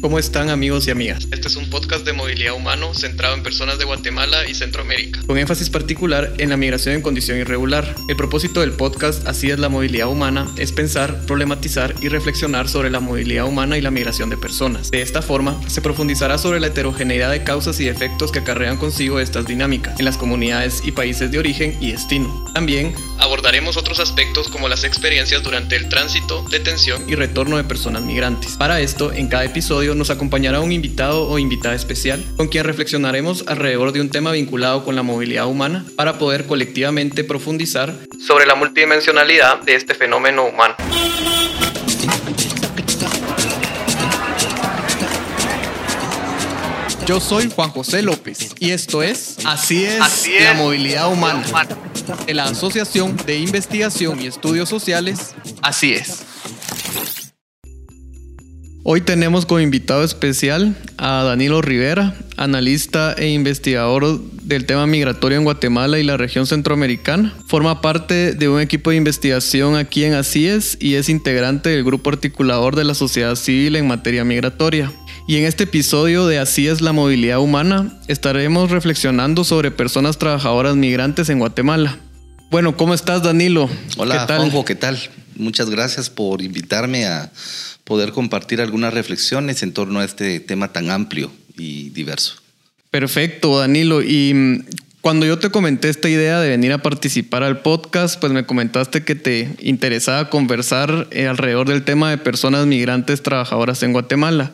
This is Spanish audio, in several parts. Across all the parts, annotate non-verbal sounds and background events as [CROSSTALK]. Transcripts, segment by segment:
¿Cómo están amigos y amigas? Este es un podcast de movilidad humano centrado en personas de Guatemala y Centroamérica, con énfasis particular en la migración en condición irregular. El propósito del podcast Así es la movilidad humana es pensar, problematizar y reflexionar sobre la movilidad humana y la migración de personas. De esta forma, se profundizará sobre la heterogeneidad de causas y efectos que acarrean consigo estas dinámicas en las comunidades y países de origen y destino. También abordaremos otros aspectos como las experiencias durante el tránsito, detención y retorno de personas migrantes. Para esto, en cada episodio nos acompañará un invitado o invitada especial con quien reflexionaremos alrededor de un tema vinculado con la movilidad humana para poder colectivamente profundizar sobre la multidimensionalidad de este fenómeno humano. Yo soy Juan José López y esto es Así es, la movilidad humana, de la Asociación de Investigación y Estudios Sociales. Así es. Hoy tenemos como invitado especial a Danilo Rivera, analista e investigador del tema migratorio en Guatemala y la región centroamericana. Forma parte de un equipo de investigación aquí en ACIES y es integrante del grupo articulador de la sociedad civil en materia migratoria. Y en este episodio de Así es la movilidad humana estaremos reflexionando sobre personas trabajadoras migrantes en Guatemala. Bueno, ¿cómo estás Danilo? Hola, ¿Qué Juanjo, ¿qué tal? Muchas gracias por invitarme a poder compartir algunas reflexiones en torno a este tema tan amplio y diverso. Perfecto, Danilo. Y mm, cuando yo te comenté esta idea de venir a participar al podcast, pues me comentaste que te interesaba conversar eh, alrededor del tema de personas migrantes trabajadoras en Guatemala.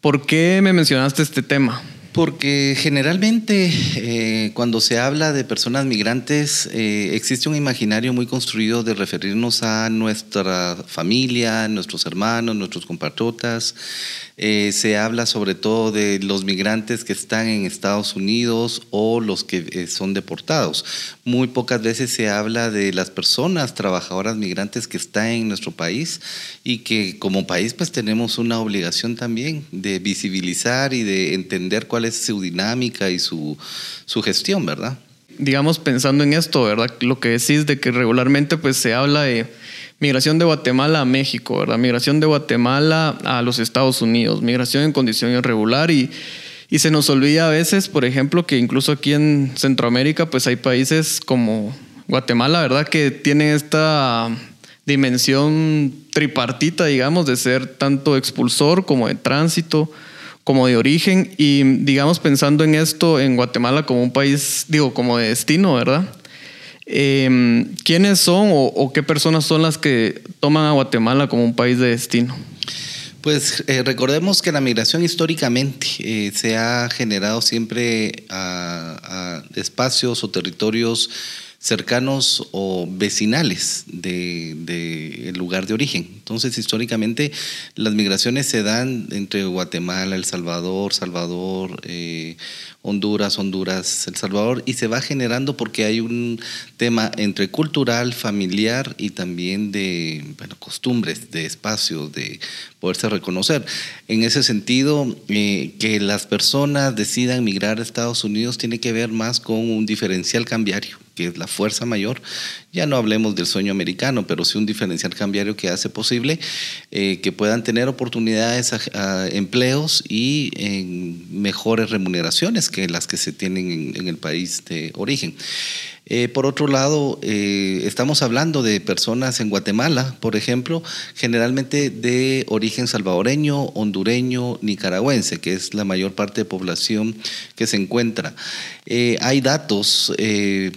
¿Por qué me mencionaste este tema? Porque generalmente eh, cuando se habla de personas migrantes eh, existe un imaginario muy construido de referirnos a nuestra familia, nuestros hermanos, nuestros compatriotas, eh, se habla sobre todo de los migrantes que están en Estados Unidos o los que eh, son deportados. Muy pocas veces se habla de las personas trabajadoras migrantes que están en nuestro país y que como país pues tenemos una obligación también de visibilizar y de entender cuál es su dinámica y su, su gestión, ¿verdad? Digamos, pensando en esto, ¿verdad? Lo que decís de que regularmente pues se habla de migración de Guatemala a México, ¿verdad? Migración de Guatemala a los Estados Unidos, migración en condición irregular y, y se nos olvida a veces, por ejemplo, que incluso aquí en Centroamérica pues hay países como Guatemala, ¿verdad? Que tienen esta dimensión tripartita, digamos, de ser tanto expulsor como de tránsito, como de origen y digamos pensando en esto en Guatemala como un país, digo, como de destino, ¿verdad? Eh, ¿Quiénes son o, qué personas son las que toman a Guatemala como un país de destino? Pues eh, recordemos que la migración históricamente eh, se ha generado siempre a, espacios o territorios cercanos o vecinales del de, lugar de origen. Entonces, históricamente, las migraciones se dan entre Guatemala, El Salvador, Salvador, eh, Honduras, Honduras, El Salvador, y se va generando porque hay un tema entre cultural, familiar y también de costumbres, de espacios, de poderse reconocer. En ese sentido, eh, que las personas decidan migrar a Estados Unidos tiene que ver más con un diferencial cambiario que es la fuerza mayor, ya no hablemos del sueño americano, pero sí un diferencial cambiario que hace posible eh, que puedan tener oportunidades empleos y en mejores remuneraciones que las que se tienen en el país de origen. Eh, por otro lado, eh, estamos hablando de personas en Guatemala, por ejemplo, generalmente de origen salvadoreño, hondureño, nicaragüense, que es la mayor parte de población que se encuentra. Eh, hay datos,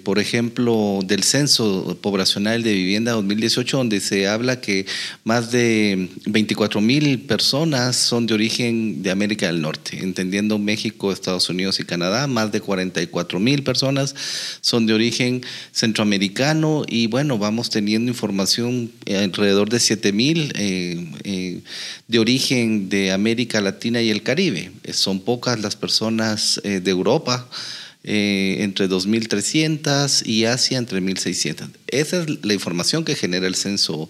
por ejemplo, del Censo Poblacional de Vivienda 2018, donde se habla que más de 24 mil personas son de origen de América del Norte, entendiendo México, Estados Unidos y Canadá, más de 44 mil personas son de origen centroamericano y bueno, vamos teniendo información eh, alrededor de 7 mil eh, eh, de origen de América Latina y el Caribe. Son pocas las personas de Europa. Eh, entre 2.300 y Asia entre 1.600. Esa es la información que genera el censo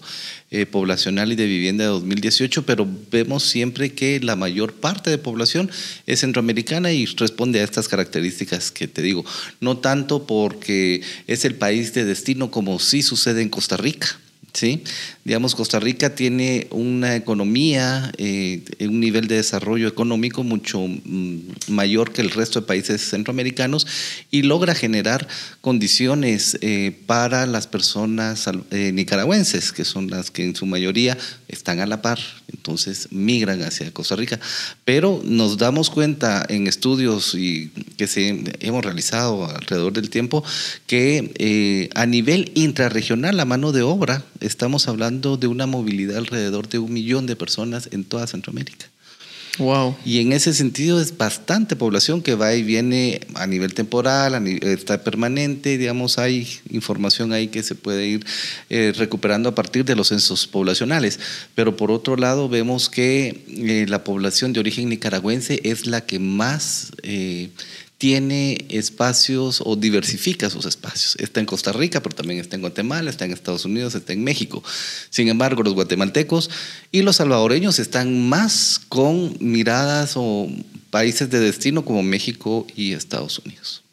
eh, poblacional y de vivienda de 2018, pero vemos siempre que la mayor parte de población es centroamericana y responde a estas características que te digo. No tanto porque es el país de destino como sí sucede en Costa Rica ¿sí? Digamos, Costa Rica tiene una economía, eh, un nivel de desarrollo económico mucho mm, mayor que el resto de países centroamericanos y logra generar condiciones eh, para las personas eh, nicaragüenses, que son las que en su mayoría están a la par, entonces migran hacia Costa Rica. Pero nos damos cuenta en estudios y que se, hemos realizado alrededor del tiempo que a nivel intrarregional la mano de obra estamos hablando de una movilidad alrededor de un millón de personas en toda Centroamérica. Wow. Y en ese sentido es bastante población que va y viene a nivel temporal, está permanente, digamos, hay información ahí que se puede ir eh, recuperando a partir de los censos poblacionales. Pero por otro lado vemos que eh, la población de origen nicaragüense es la que más eh, tiene espacios o diversifica sus espacios. Está en Costa Rica, pero también está en Guatemala, está en Estados Unidos, está en México. Sin embargo, los guatemaltecos y los salvadoreños están más con miradas o países de destino como México y Estados Unidos.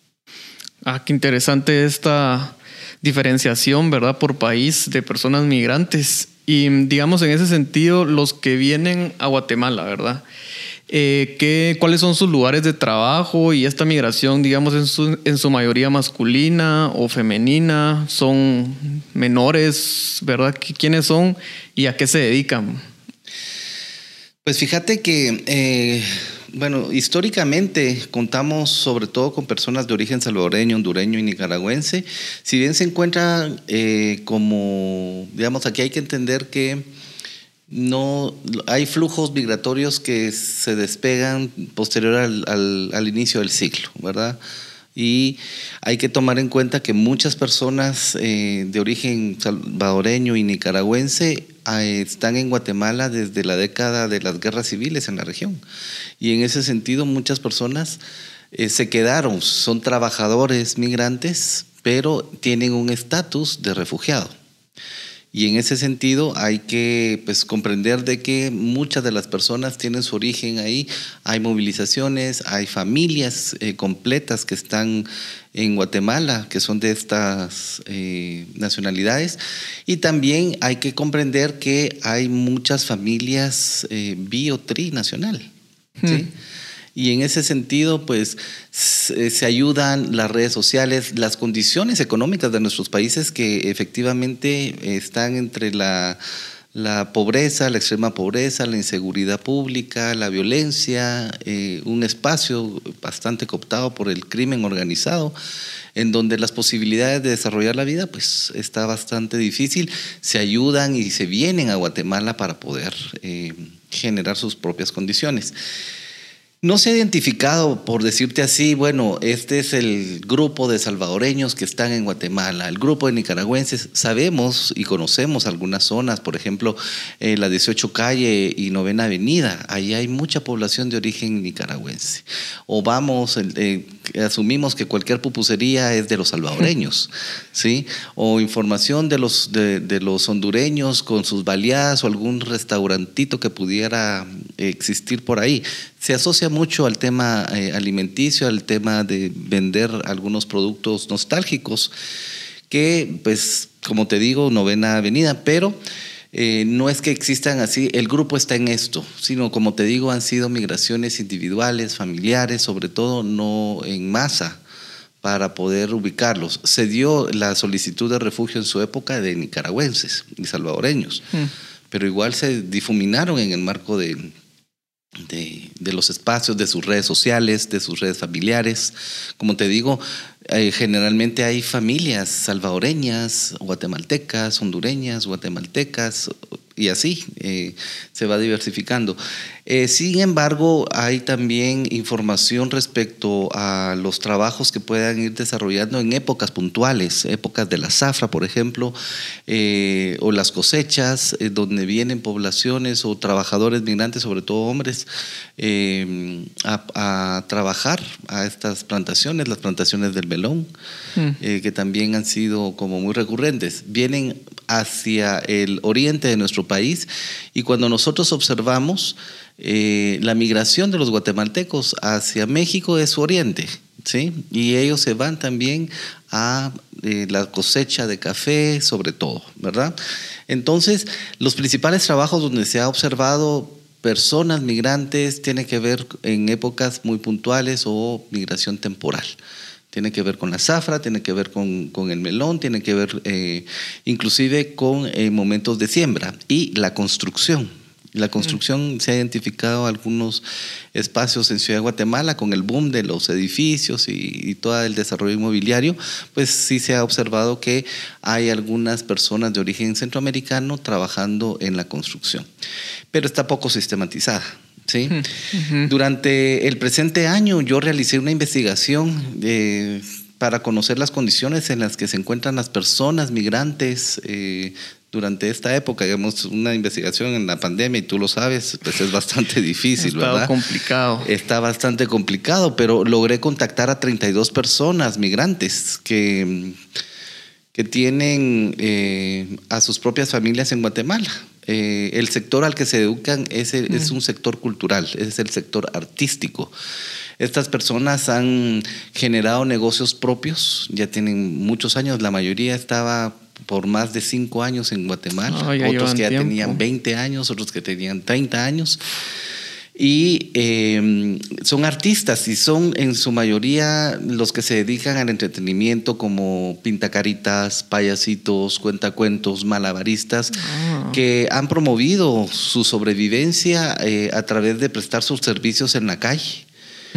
Ah, qué interesante esta diferenciación, ¿verdad? Por país de personas migrantes. Y digamos en ese sentido, los que vienen a Guatemala, ¿verdad? Eh, ¿qué, ¿Cuáles son sus lugares de trabajo y esta migración, digamos, en su, en su mayoría masculina o femenina? ¿Son menores, verdad? ¿Quiénes son y a qué se dedican? Pues fíjate que, eh, bueno, históricamente contamos sobre todo con personas de origen salvadoreño, hondureño y nicaragüense. Si bien se encuentra eh, como, digamos, aquí hay que entender que no hay flujos migratorios que se despegan posterior al, al, inicio del ciclo, ¿verdad? Y hay que tomar en cuenta que muchas personas eh, de origen salvadoreño y nicaragüense eh, están en Guatemala desde la década de las guerras civiles en la región. Y en ese sentido muchas personas eh, se quedaron, son trabajadores migrantes, pero tienen un estatus de refugiado. Y en ese sentido hay que pues, comprender de que muchas de las personas tienen su origen ahí. Hay movilizaciones, hay familias eh, completas que están en Guatemala, que son de estas eh, nacionalidades. Y también hay que comprender que hay muchas familias eh, bio-trinacional. ¿sí? Y en ese sentido, pues se ayudan las redes sociales, las condiciones económicas de nuestros países que efectivamente están entre la, pobreza, la extrema pobreza, la inseguridad pública, la violencia, eh, un espacio bastante cooptado por el crimen organizado, en donde las posibilidades de desarrollar la vida pues está bastante difícil. Se ayudan y se vienen a Guatemala para poder eh, generar sus propias condiciones. No se ha identificado, por decirte así, bueno, este es el grupo de salvadoreños que están en Guatemala, el grupo de nicaragüenses. Sabemos y conocemos algunas zonas, por ejemplo, eh, la 18 calle y novena avenida, ahí hay mucha población de origen nicaragüense. O vamos, eh, asumimos que cualquier pupusería es de los salvadoreños, [LAUGHS] ¿sí? O información de los, de, los hondureños con sus baleadas o algún restaurantito que pudiera existir por ahí se asocia mucho al tema eh, alimenticio, al tema de vender algunos productos nostálgicos, que pues como te digo, novena avenida, pero eh, no es que existan así, el grupo está en esto, sino como te digo, han sido migraciones individuales, familiares, sobre todo no en masa para poder ubicarlos. Se dio la solicitud de refugio en su época de nicaragüenses y salvadoreños, mm. pero igual se difuminaron en el marco de, de, de, los espacios, de sus redes sociales, de sus redes familiares. Como te digo, eh, generalmente hay familias salvadoreñas, guatemaltecas, hondureñas, guatemaltecas, y así eh, se va diversificando. Eh, sin embargo, hay también información respecto a los trabajos que puedan ir desarrollando en épocas puntuales, épocas de la zafra, por ejemplo, eh, o las cosechas, donde vienen poblaciones o trabajadores migrantes, sobre todo hombres, a, trabajar a estas plantaciones, las plantaciones del melón, mm. que también han sido como muy recurrentes. Vienen hacia el oriente de nuestro país y cuando nosotros observamos eh, la migración de los guatemaltecos hacia México es su oriente. ¿sí? Y ellos se van también a eh, la cosecha de café, sobre todo, ¿verdad? Entonces, los principales trabajos donde se ha observado personas migrantes tiene que ver en épocas muy puntuales o migración temporal. Tiene que ver con la zafra, tiene que ver con, el melón, tiene que ver eh, inclusive con eh, momentos de siembra y la construcción. La construcción se ha identificado algunos espacios en Ciudad de Guatemala con el boom de los edificios y, todo el desarrollo inmobiliario, pues sí se ha observado que hay algunas personas de origen centroamericano trabajando en la construcción, pero está poco sistematizada. ¿Sí? Durante el presente año yo realicé una investigación eh, para conocer las condiciones en las que se encuentran las personas migrantes eh, durante esta época, digamos, una investigación en la pandemia, y tú lo sabes, pues es bastante [LAUGHS] difícil, Está complicado. Está bastante complicado, pero logré contactar a 32 personas migrantes que, que tienen eh, a sus propias familias en Guatemala. Eh, el sector al que se educan es, es un sector cultural, es el sector artístico. Estas personas han generado negocios propios, ya tienen muchos años, la mayoría estaba por más de cinco años en Guatemala, otros que ya tenían 20 años, otros que tenían 30 años. Y em, son artistas y son en su mayoría los que se dedican al entretenimiento como pintacaritas, payasitos, cuentacuentos, malabaristas, ah. que han promovido su sobrevivencia eh, a través de prestar sus servicios en la calle.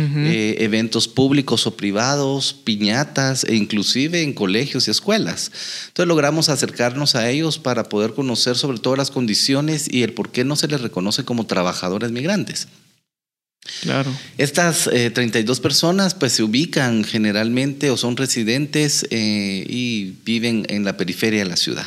Eh, eventos públicos o privados, piñatas e inclusive en colegios y escuelas. Entonces logramos acercarnos a ellos para poder conocer sobre todo las condiciones y el por qué no se les reconoce como trabajadores migrantes. Claro. Estas 32 eh, personas pues se ubican generalmente o son residentes eh, y viven en la periferia de la ciudad,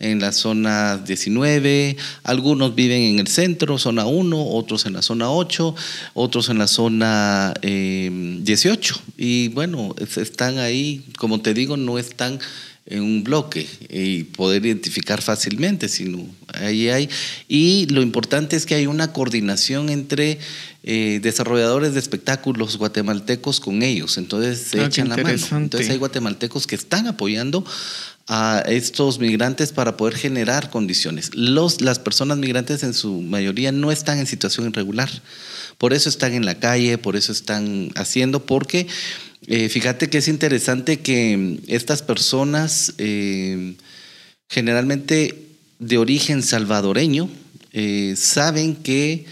en la zona 19, algunos viven en el centro, zona 1, otros en la zona 8, otros en la zona 18 eh, y bueno, están ahí, como te digo, no están en un bloque y poder identificar fácilmente, sino ahí hay. Y lo importante es que hay una coordinación entre eh, desarrolladores de espectáculos guatemaltecos con ellos, entonces se ah, echan la mano. Entonces hay guatemaltecos que están apoyando a estos migrantes para poder generar condiciones. Los, las personas migrantes en su mayoría no están en situación irregular, por eso están en la calle, por eso están haciendo, porque eh, fíjate que es interesante que estas personas, eh, generalmente de origen salvadoreño, eh, saben que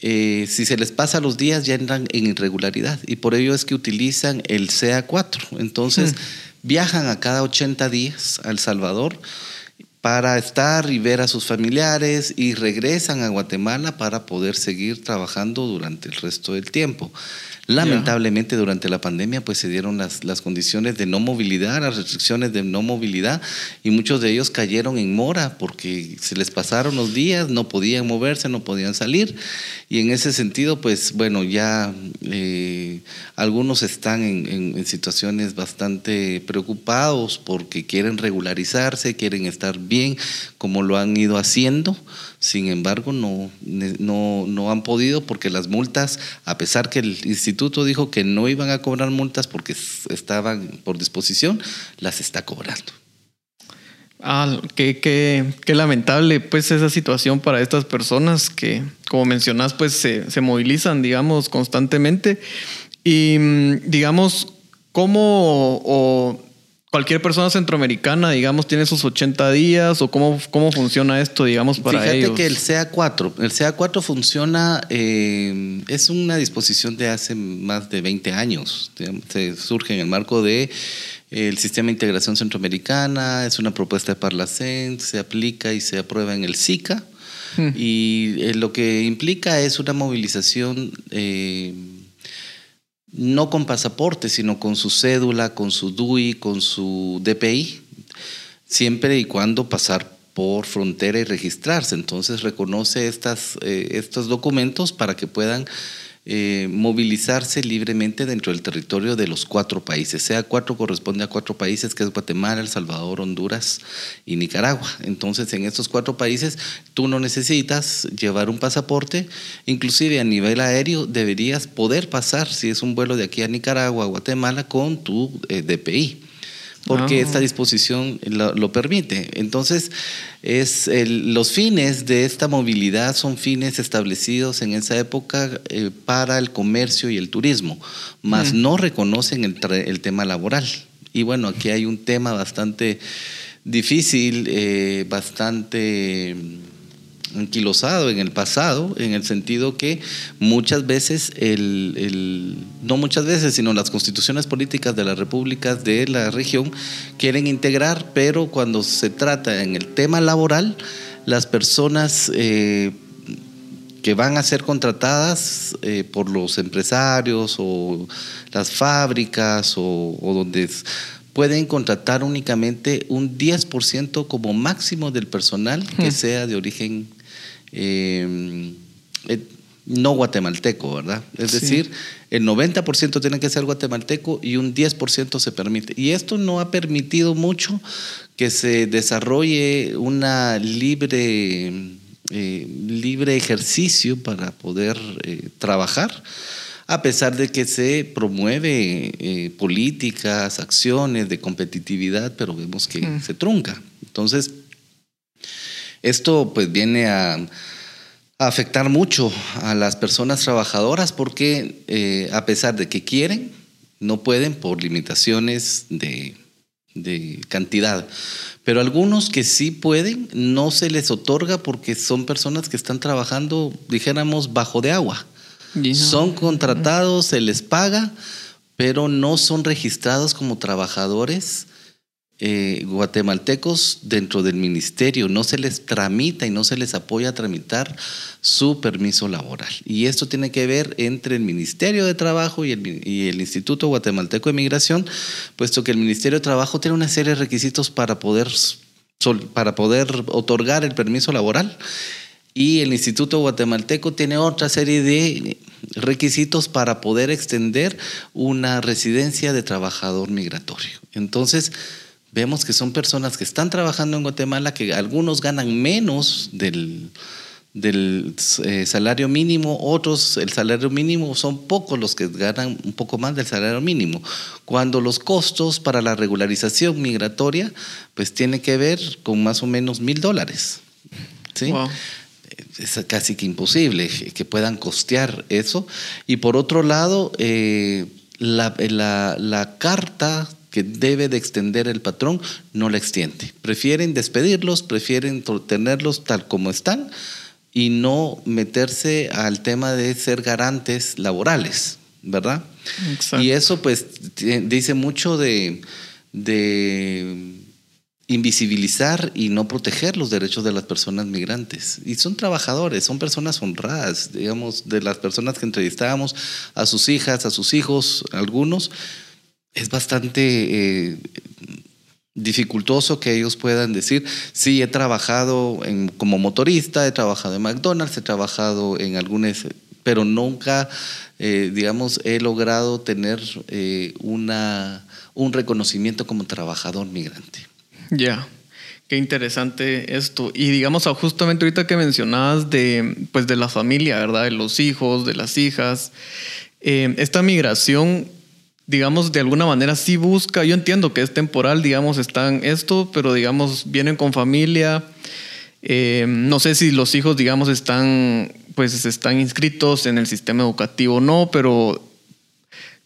si se les pasa los días ya entran en irregularidad y por ello es que utilizan el CA4. Entonces hmm. viajan a cada 80 días a El Salvador para estar y ver a sus familiares y regresan a Guatemala para poder seguir trabajando durante el resto del tiempo. Lamentablemente durante la pandemia pues se dieron las, las condiciones de no movilidad, las restricciones de no movilidad y muchos de ellos cayeron en mora porque se les pasaron los días, no podían moverse, no podían salir. Y en ese sentido pues bueno ya eh, algunos están en, en situaciones bastante preocupados porque quieren regularizarse, quieren estar bien como lo han ido haciendo sin embargo, no, no, no han podido porque las multas, a pesar que el instituto dijo que no iban a cobrar multas porque estaban por disposición, las está cobrando. Ah, qué, qué, lamentable pues esa situación para estas personas que, como mencionas, pues se, se movilizan, digamos, constantemente. Y mm, digamos, ¿cómo o cualquier persona centroamericana, digamos, tiene sus 80 días o cómo, cómo funciona esto, digamos, para Fíjate que el CA4, el CA4 funciona, eh, es una disposición de hace más de 20 años, se surge en el marco de el sistema de integración centroamericana, es una propuesta de Parlacent, se aplica y se aprueba en el SICA. Hmm. Y eh, lo que implica es una movilización eh, no con pasaporte, sino con su cédula, con su DUI, con su DPI, siempre y cuando pasar por frontera y registrarse. Entonces reconoce estas, eh, estos documentos para que puedan eh, movilizarse libremente dentro del territorio de los cuatro países. Sea cuatro corresponde a cuatro países, que es Guatemala, El Salvador, Honduras y Nicaragua. Entonces, en estos cuatro países, tú no necesitas llevar un pasaporte, inclusive a nivel aéreo deberías poder pasar, si es un vuelo de aquí a Nicaragua, Guatemala, con tu eh, DPI porque ah. esta disposición lo, permite. Entonces, es los fines de esta movilidad son fines establecidos en esa época eh, para el comercio y el turismo, mas mm. no reconocen el, el, tema laboral. Y bueno, aquí hay un tema bastante difícil, eh, bastante anquilosado en el pasado, en el sentido que muchas veces, el, no muchas veces, sino las constituciones políticas de las repúblicas de la región quieren integrar, pero cuando se trata en el tema laboral, las personas eh, que van a ser contratadas eh, por los empresarios o las fábricas o, o donde pueden contratar únicamente un 10% como máximo del personal que sea de origen eh, eh, no guatemalteco, ¿verdad? Es decir, el 90% tiene que ser guatemalteco y un 10% se permite. Y esto no ha permitido mucho que se desarrolle una libre, eh, libre ejercicio para poder trabajar a pesar de que se promueve políticas, acciones de competitividad, pero vemos que mm. se trunca. Entonces, esto pues viene a, afectar mucho a las personas trabajadoras porque eh, a pesar de que quieren, no pueden por limitaciones de, cantidad. Pero algunos que sí pueden, no se les otorga porque son personas que están trabajando, dijéramos, bajo de agua. Son contratados, se les paga, pero no son registrados como trabajadores eh, guatemaltecos dentro del ministerio, no se les tramita y no se les apoya a tramitar su permiso laboral. Y esto tiene que ver entre el Ministerio de Trabajo y el, Instituto Guatemalteco de Migración, puesto que el Ministerio de Trabajo tiene una serie de requisitos para poder, para poder otorgar el permiso laboral. Y el Instituto Guatemalteco tiene otra serie de requisitos para poder extender una residencia de trabajador migratorio. Entonces, vemos que son personas que están trabajando en Guatemala, que algunos ganan menos del, del eh, salario mínimo, otros el salario mínimo son pocos los que ganan un poco más del salario mínimo, cuando los costos para la regularización migratoria pues tiene que ver con más o menos mil dólares. ¿sí? Es casi que imposible que puedan costear eso. Y por otro lado, eh, la, la, la carta que debe de extender el patrón no la extiende. Prefieren despedirlos, prefieren tenerlos tal como están y no meterse al tema de ser garantes laborales, ¿verdad? Y eso pues dice mucho de, de invisibilizar y no proteger los derechos de las personas migrantes. Y son trabajadores, son personas honradas, digamos, de las personas que entrevistábamos, a sus hijas, a sus hijos, algunos, es bastante eh, dificultoso que ellos puedan decir, sí, he trabajado como motorista, he trabajado en McDonald's, he trabajado en algunas, pero nunca, eh, digamos, he logrado tener eh, una, un reconocimiento como trabajador migrante. Ya. Qué interesante esto. Y digamos, justamente ahorita que mencionabas de, pues de la familia, ¿verdad? De los hijos, de las hijas. esta migración digamos, de alguna manera sí busca, yo entiendo que es temporal, digamos, están esto, pero digamos, vienen con familia. Eh, no sé si los hijos, digamos, están, pues, están inscritos en el sistema educativo o no, pero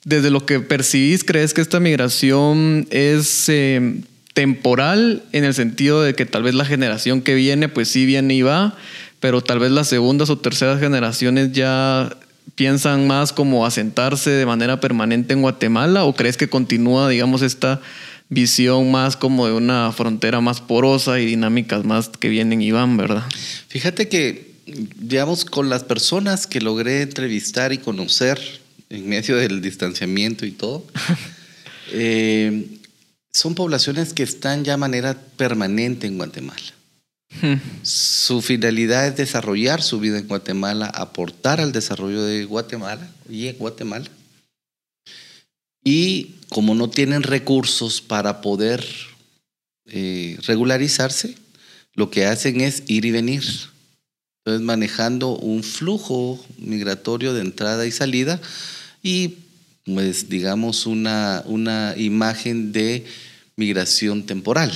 desde lo que percibís, ¿crees que esta migración es eh, temporal en el sentido de que tal vez la generación que viene, pues sí viene y va, pero tal vez las segundas o terceras generaciones ya piensan más como asentarse de manera permanente en Guatemala o crees que continúa, digamos, esta visión más como de una frontera más porosa y dinámicas más que vienen y van, ¿verdad? Fíjate que, digamos, con las personas que logré entrevistar y conocer en medio del distanciamiento y todo, [LAUGHS] eh, son poblaciones que están ya de manera permanente en Guatemala. Hmm. Su finalidad es desarrollar su vida en Guatemala, aportar al desarrollo de Guatemala y en Guatemala. Y como no tienen recursos para poder eh, regularizarse, lo que hacen es ir y venir. Entonces, manejando un flujo migratorio de entrada y salida y, pues, digamos, una, una imagen de migración temporal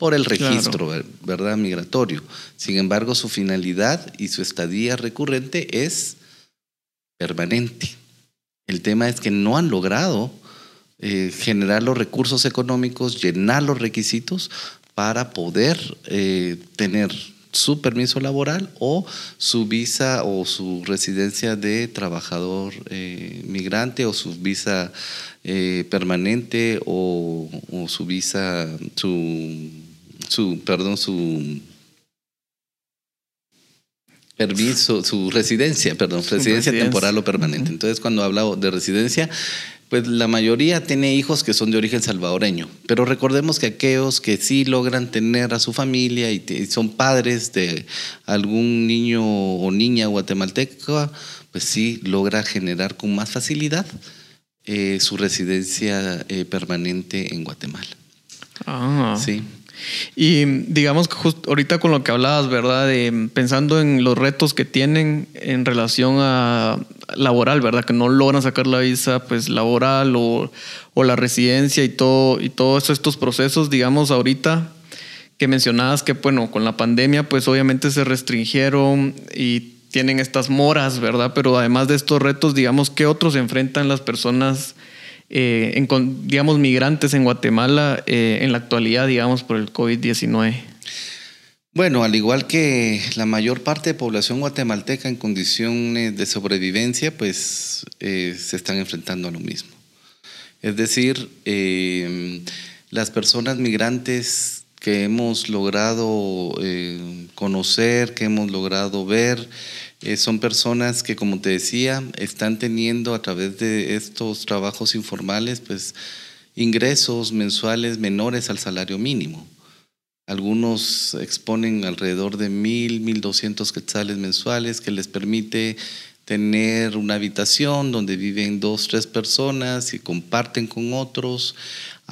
por el registro, ¿verdad? Migratorio. Sin embargo, su finalidad y su estadía recurrente es permanente. El tema es que no han logrado eh, generar los recursos económicos, llenar los requisitos para poder eh, tener su permiso laboral o su visa o su residencia de trabajador eh, migrante o su visa permanente o, su visa, su su, perdón, su permiso, su residencia, perdón, residencia, temporal o permanente. Entonces, cuando hablo de residencia, pues la mayoría tiene hijos que son de origen salvadoreño, pero recordemos que aquellos que sí logran tener a su familia y, son padres de algún niño o niña guatemalteca, pues sí logra generar con más facilidad eh, su residencia eh, permanente en Guatemala. Ah. Sí. Y digamos que justo ahorita con lo que hablabas, ¿verdad? De, pensando en los retos que tienen en relación a laboral, ¿verdad? Que no logran sacar la visa pues laboral o, o la residencia y todo y todos estos procesos, digamos ahorita que mencionabas que bueno, con la pandemia pues obviamente se restringieron y tienen estas moras, ¿verdad? Pero además de estos retos, digamos, ¿qué otros enfrentan las personas eh, digamos, migrantes en Guatemala eh, en la actualidad, digamos, por el COVID-19? Bueno, al igual que la mayor parte de población guatemalteca en condiciones de sobrevivencia, pues eh, se están enfrentando a lo mismo. Es decir, las personas migrantes que hemos logrado conocer, que hemos logrado ver, eh, son personas que, como te decía, están teniendo a través de estos trabajos informales, pues ingresos mensuales menores al salario mínimo. Algunos exponen alrededor de mil, mil doscientos quetzales mensuales que les permite tener una habitación donde viven dos, tres personas y comparten con otros.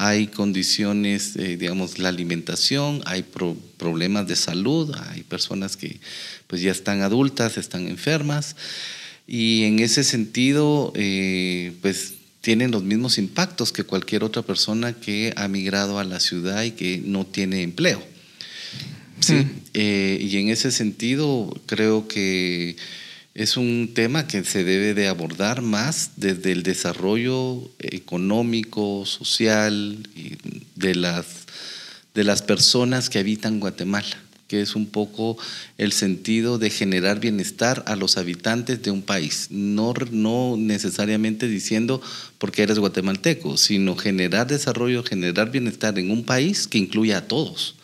Hay condiciones, digamos, la alimentación, hay problemas de salud, hay personas que pues ya están adultas, están enfermas y en ese sentido, eh, pues tienen los mismos impactos que cualquier otra persona que ha migrado a la ciudad y que no tiene empleo. Sí, mm. eh, y en ese sentido creo que es un tema que se debe de abordar más desde el desarrollo económico, social de las, de las personas que habitan Guatemala que es un poco el sentido de generar bienestar a los habitantes de un país, no, no necesariamente diciendo porque eres guatemalteco, sino generar desarrollo, generar bienestar en un país que incluya a todos.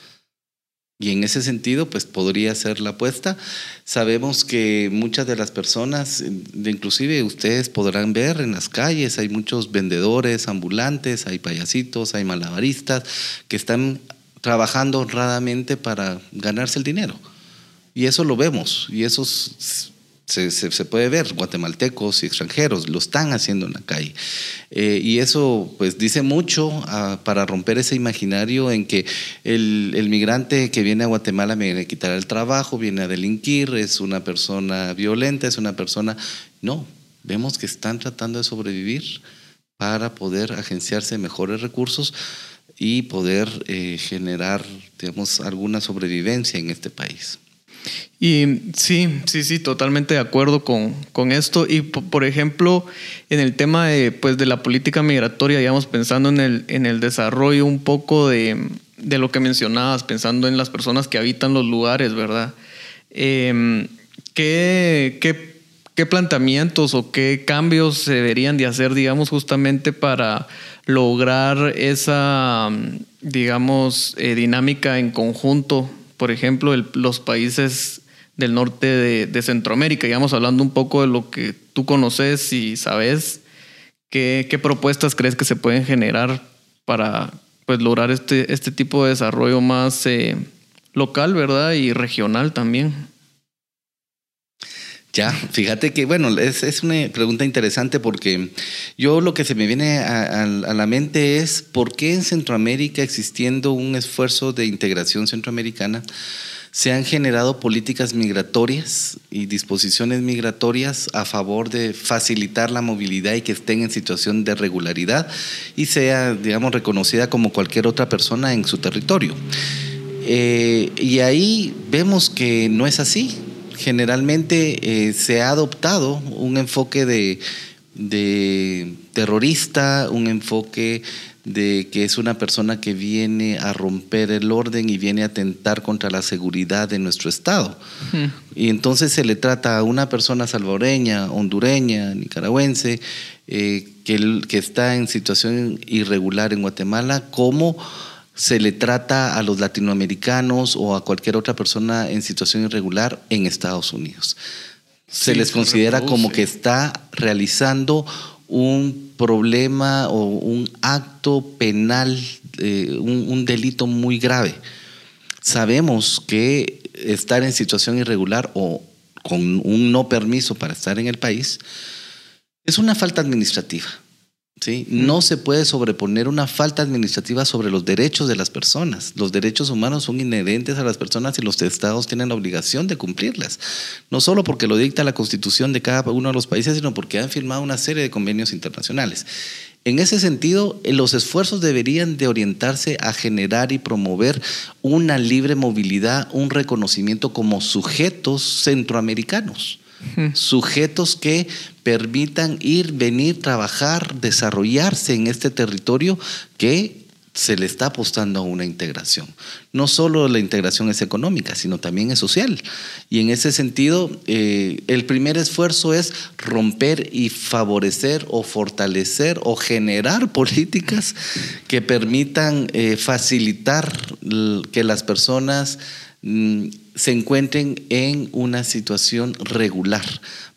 Y en ese sentido, pues podría ser la apuesta. Sabemos que muchas de las personas, inclusive ustedes podrán ver en las calles, hay muchos vendedores ambulantes, hay payasitos, hay malabaristas que están trabajando honradamente para ganarse el dinero. Y eso lo vemos, y eso se, puede ver, guatemaltecos y extranjeros lo están haciendo en la calle. Eh, y eso pues dice mucho ah, para romper ese imaginario en que el, el, migrante que viene a Guatemala viene a quitar el trabajo, viene a delinquir, es una persona violenta, es una persona... No, vemos que están tratando de sobrevivir para poder agenciarse mejores recursos y poder eh, generar, digamos, alguna sobrevivencia en este país. Y sí, sí, sí, totalmente de acuerdo con, con esto. Y por ejemplo, en el tema de, pues, de la política migratoria, digamos, pensando en el, en el desarrollo un poco de, de lo que mencionabas, pensando en las personas que habitan los lugares, ¿verdad? Em, ¿qué, qué, qué planteamientos o qué cambios se deberían de hacer, digamos, justamente para lograr esa, digamos, eh, dinámica en conjunto. Por ejemplo, los países del norte de, Centroamérica, digamos, hablando un poco de lo que tú conoces y sabes, ¿qué, propuestas crees que se pueden generar para pues, lograr este, este tipo de desarrollo más, eh, local, ¿verdad? Y regional también. Ya, fíjate que, bueno, es, una pregunta interesante porque yo lo que se me viene a, la mente es por qué en Centroamérica, existiendo un esfuerzo de integración centroamericana, se han generado políticas migratorias y disposiciones migratorias a favor de facilitar la movilidad y que estén en situación de regularidad y sea, digamos, reconocida como cualquier otra persona en su territorio. Eh, y ahí vemos que no es así generalmente eh, se ha adoptado un enfoque de, terrorista, un enfoque de que es una persona que viene a romper el orden y viene a atentar contra la seguridad de nuestro Estado. Y entonces se le trata a una persona salvadoreña, hondureña, nicaragüense, eh, que, que está en situación irregular en Guatemala como se le trata a los latinoamericanos o a cualquier otra persona en situación irregular en Estados Unidos. Se les considera como que está realizando un problema o un acto penal, eh, un delito muy grave. Sabemos que estar en situación irregular o con un no permiso para estar en el país es una falta administrativa ¿sí? No se puede sobreponer una falta administrativa sobre los derechos de las personas. Los derechos humanos son inherentes a las personas y los estados tienen la obligación de cumplirlas. No solo porque lo dicta la constitución de cada uno de los países, sino porque han firmado una serie de convenios internacionales. En ese sentido, los esfuerzos deberían de orientarse a generar y promover una libre movilidad, un reconocimiento como sujetos centroamericanos sujetos que permitan ir, venir, trabajar, desarrollarse en este territorio que se le está apostando a una integración. No solo la integración es económica, sino también es social. Y en ese sentido, eh, el primer esfuerzo es romper y favorecer o fortalecer o generar [LAUGHS] políticas que permitan eh, facilitar que las personas mm, se encuentren en una situación regular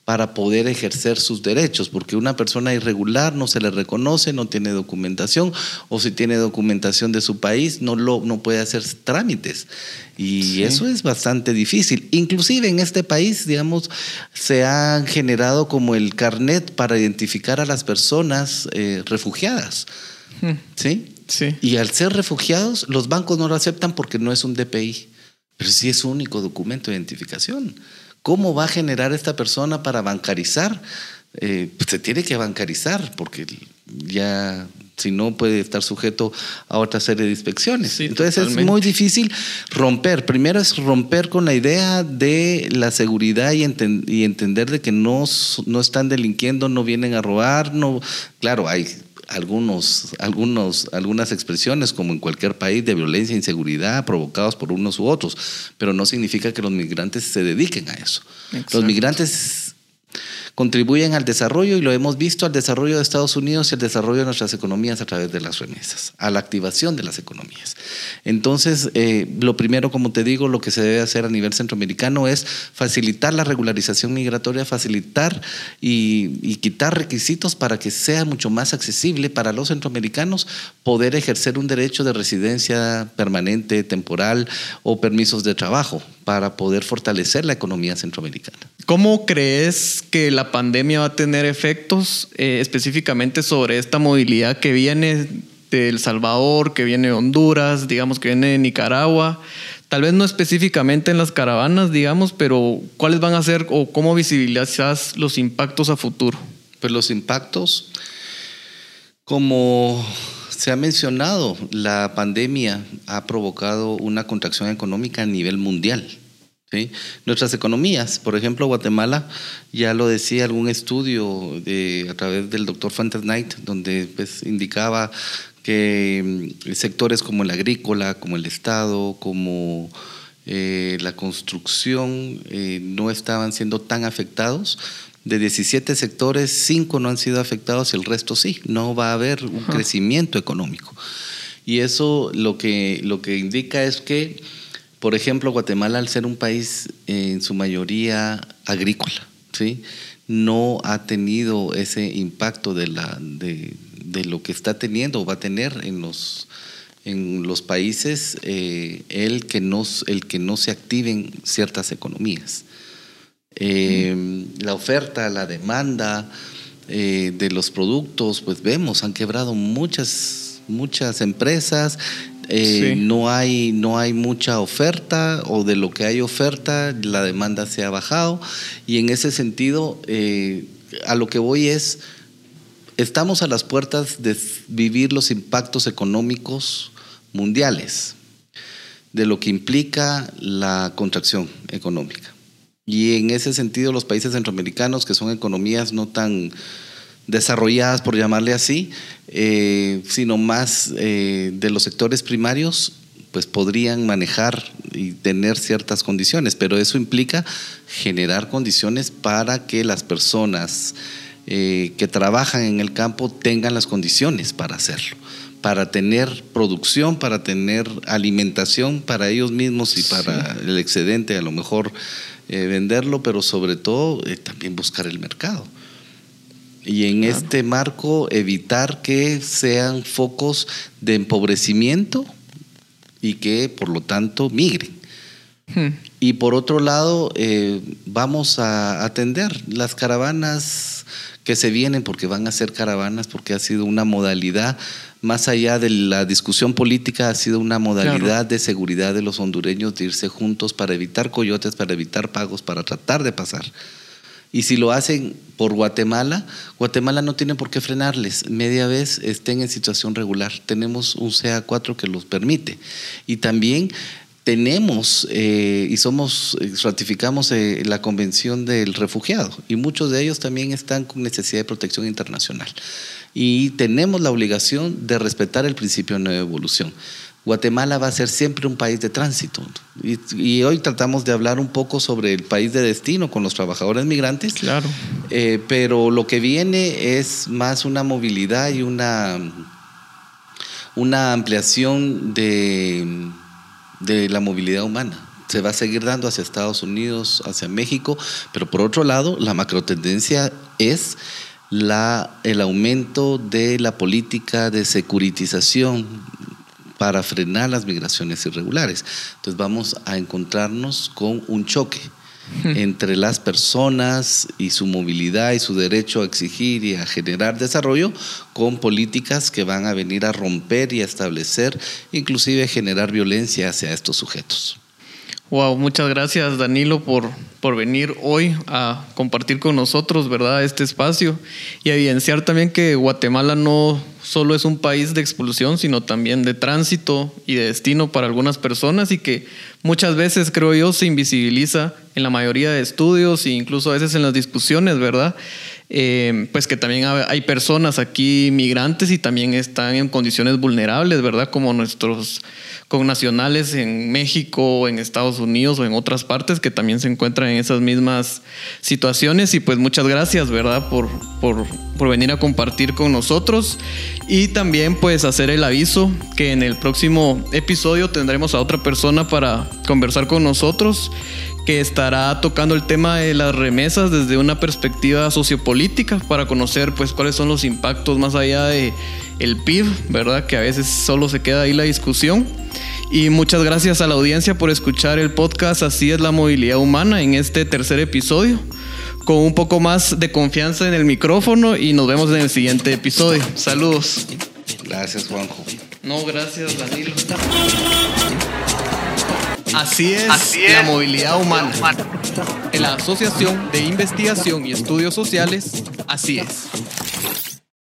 para poder ejercer sus derechos, porque una persona irregular no se le reconoce, no tiene documentación, o si tiene documentación de su país, no, lo, no puede hacer trámites. Y eso es bastante difícil. Inclusive en este país, digamos, se ha generado como el carnet para identificar a las personas eh, refugiadas. Hmm. ¿Sí? Sí. Y al ser refugiados, los bancos no lo aceptan porque no es un DPI. Pero sí es su único documento de identificación. ¿Cómo va a generar esta persona para bancarizar? Eh, pues se tiene que bancarizar porque ya si no puede estar sujeto a otra serie de inspecciones. Entonces es muy difícil romper. Primero es romper con la idea de la seguridad y, y entender de que no, no están delinquiendo, no vienen a robar, no, claro, hay algunos, algunos, algunas expresiones, como en cualquier país, de violencia e inseguridad provocados por unos u otros, pero no significa que los migrantes se dediquen a eso. Los migrantes contribuyen al desarrollo y lo hemos visto al desarrollo de Estados Unidos y al desarrollo de nuestras economías a través de las remesas, a la activación de las economías. Entonces, eh, lo primero, como te digo, lo que se debe hacer a nivel centroamericano es facilitar la regularización migratoria, facilitar y, y quitar requisitos para que sea mucho más accesible para los centroamericanos poder ejercer un derecho de residencia permanente, temporal o permisos de trabajo para poder fortalecer la economía centroamericana. ¿Cómo crees que la pandemia va a tener efectos eh, específicamente sobre esta movilidad que viene de El Salvador, que viene de Honduras, digamos que viene de Nicaragua? Tal vez no específicamente en las caravanas, digamos, pero ¿cuáles van a ser o cómo visibilizas los impactos a futuro? Pues los impactos, como se ha mencionado, la pandemia ha provocado una contracción económica a nivel mundial. ¿Sí? Nuestras economías, por ejemplo, Guatemala, ya lo decía algún estudio de, a través del doctor Fantas Knight, donde pues, indicaba que mm, sectores como el agrícola, como el Estado, como eh, la construcción, eh, no estaban siendo tan afectados de 17 sectores, 5 no han sido afectados y el resto sí. No va a haber un crecimiento económico. Y eso lo que, lo que indica es que, por ejemplo, Guatemala, al ser un país en su mayoría agrícola, ¿sí? no ha tenido ese impacto de, la, de, lo que está teniendo o va a tener en los en los países eh, el, que no, el que no se activen ciertas economías. Eh, la oferta, la demanda eh, de los productos, pues vemos, han quebrado muchas, muchas empresas, no, hay, no hay mucha oferta o de lo que hay oferta, la demanda se ha bajado y en ese sentido a lo que voy es, estamos a las puertas de vivir los impactos económicos mundiales de lo que implica la contracción económica. Y en ese sentido los países centroamericanos, que son economías no tan desarrolladas, por llamarle así, eh, sino más eh, de los sectores primarios, pues podrían manejar y tener ciertas condiciones, pero eso implica generar condiciones para que las personas eh, que trabajan en el campo tengan las condiciones para hacerlo para tener producción, para tener alimentación para ellos mismos y para el excedente, a lo mejor eh, venderlo, pero sobre todo eh, también buscar el mercado. Y en este marco evitar que sean focos de empobrecimiento y que por lo tanto migren. Hmm. Y por otro lado, eh, vamos a atender las caravanas que se vienen, porque van a ser caravanas, porque ha sido una modalidad más allá de la discusión política, ha sido una modalidad de seguridad de los hondureños de irse juntos para evitar coyotes, para evitar pagos, para tratar de pasar. Y si lo hacen por Guatemala, Guatemala no tiene por qué frenarles. Media vez estén en situación regular. Tenemos un CA4 que los permite. Y también tenemos eh, y somos, ratificamos eh, la Convención del Refugiado y muchos de ellos también están con necesidad de protección internacional y tenemos la obligación de respetar el principio de nueva evolución. Guatemala va a ser siempre un país de tránsito. Y, hoy tratamos de hablar un poco sobre el país de destino con los trabajadores migrantes. Claro. Eh, pero lo que viene es más una movilidad y una, una ampliación de, de la movilidad humana se va a seguir dando hacia Estados Unidos, hacia México, pero por otro lado, la macro tendencia es la, el aumento de la política de securitización para frenar las migraciones irregulares. Entonces vamos a encontrarnos con un choque entre las personas y su movilidad y su derecho a exigir y a generar desarrollo con políticas que van a venir a romper y a establecer, inclusive generar violencia hacia estos sujetos. Wow, muchas gracias Danilo por, por venir hoy a compartir con nosotros, ¿verdad?, este espacio y evidenciar también que Guatemala no solo es un país de expulsión, sino también de tránsito y de destino para algunas personas y que muchas veces, creo yo, se invisibiliza en la mayoría de estudios e incluso a veces en las discusiones, ¿verdad? Eh, pues que también hay personas aquí migrantes y también están en condiciones vulnerables, ¿verdad? Como nuestros connacionales en México, en Estados Unidos o en otras partes que también se encuentran en esas mismas situaciones. Y pues muchas gracias, ¿verdad? Por, por, por venir a compartir con nosotros. Y también pues hacer el aviso que en el próximo episodio tendremos a otra persona para conversar con nosotros que estará tocando el tema de las remesas desde una perspectiva sociopolítica para conocer pues cuáles son los impactos más allá de el PIB, ¿verdad? Que a veces solo se queda ahí la discusión. Y muchas gracias a la audiencia por escuchar el podcast Así es la movilidad humana en este tercer episodio con un poco más de confianza en el micrófono y nos vemos en el siguiente episodio. Saludos. Gracias, Juanjo. No, gracias, Danilo. Así es, la movilidad humana. En la Asociación de Investigación y Estudios Sociales, así es.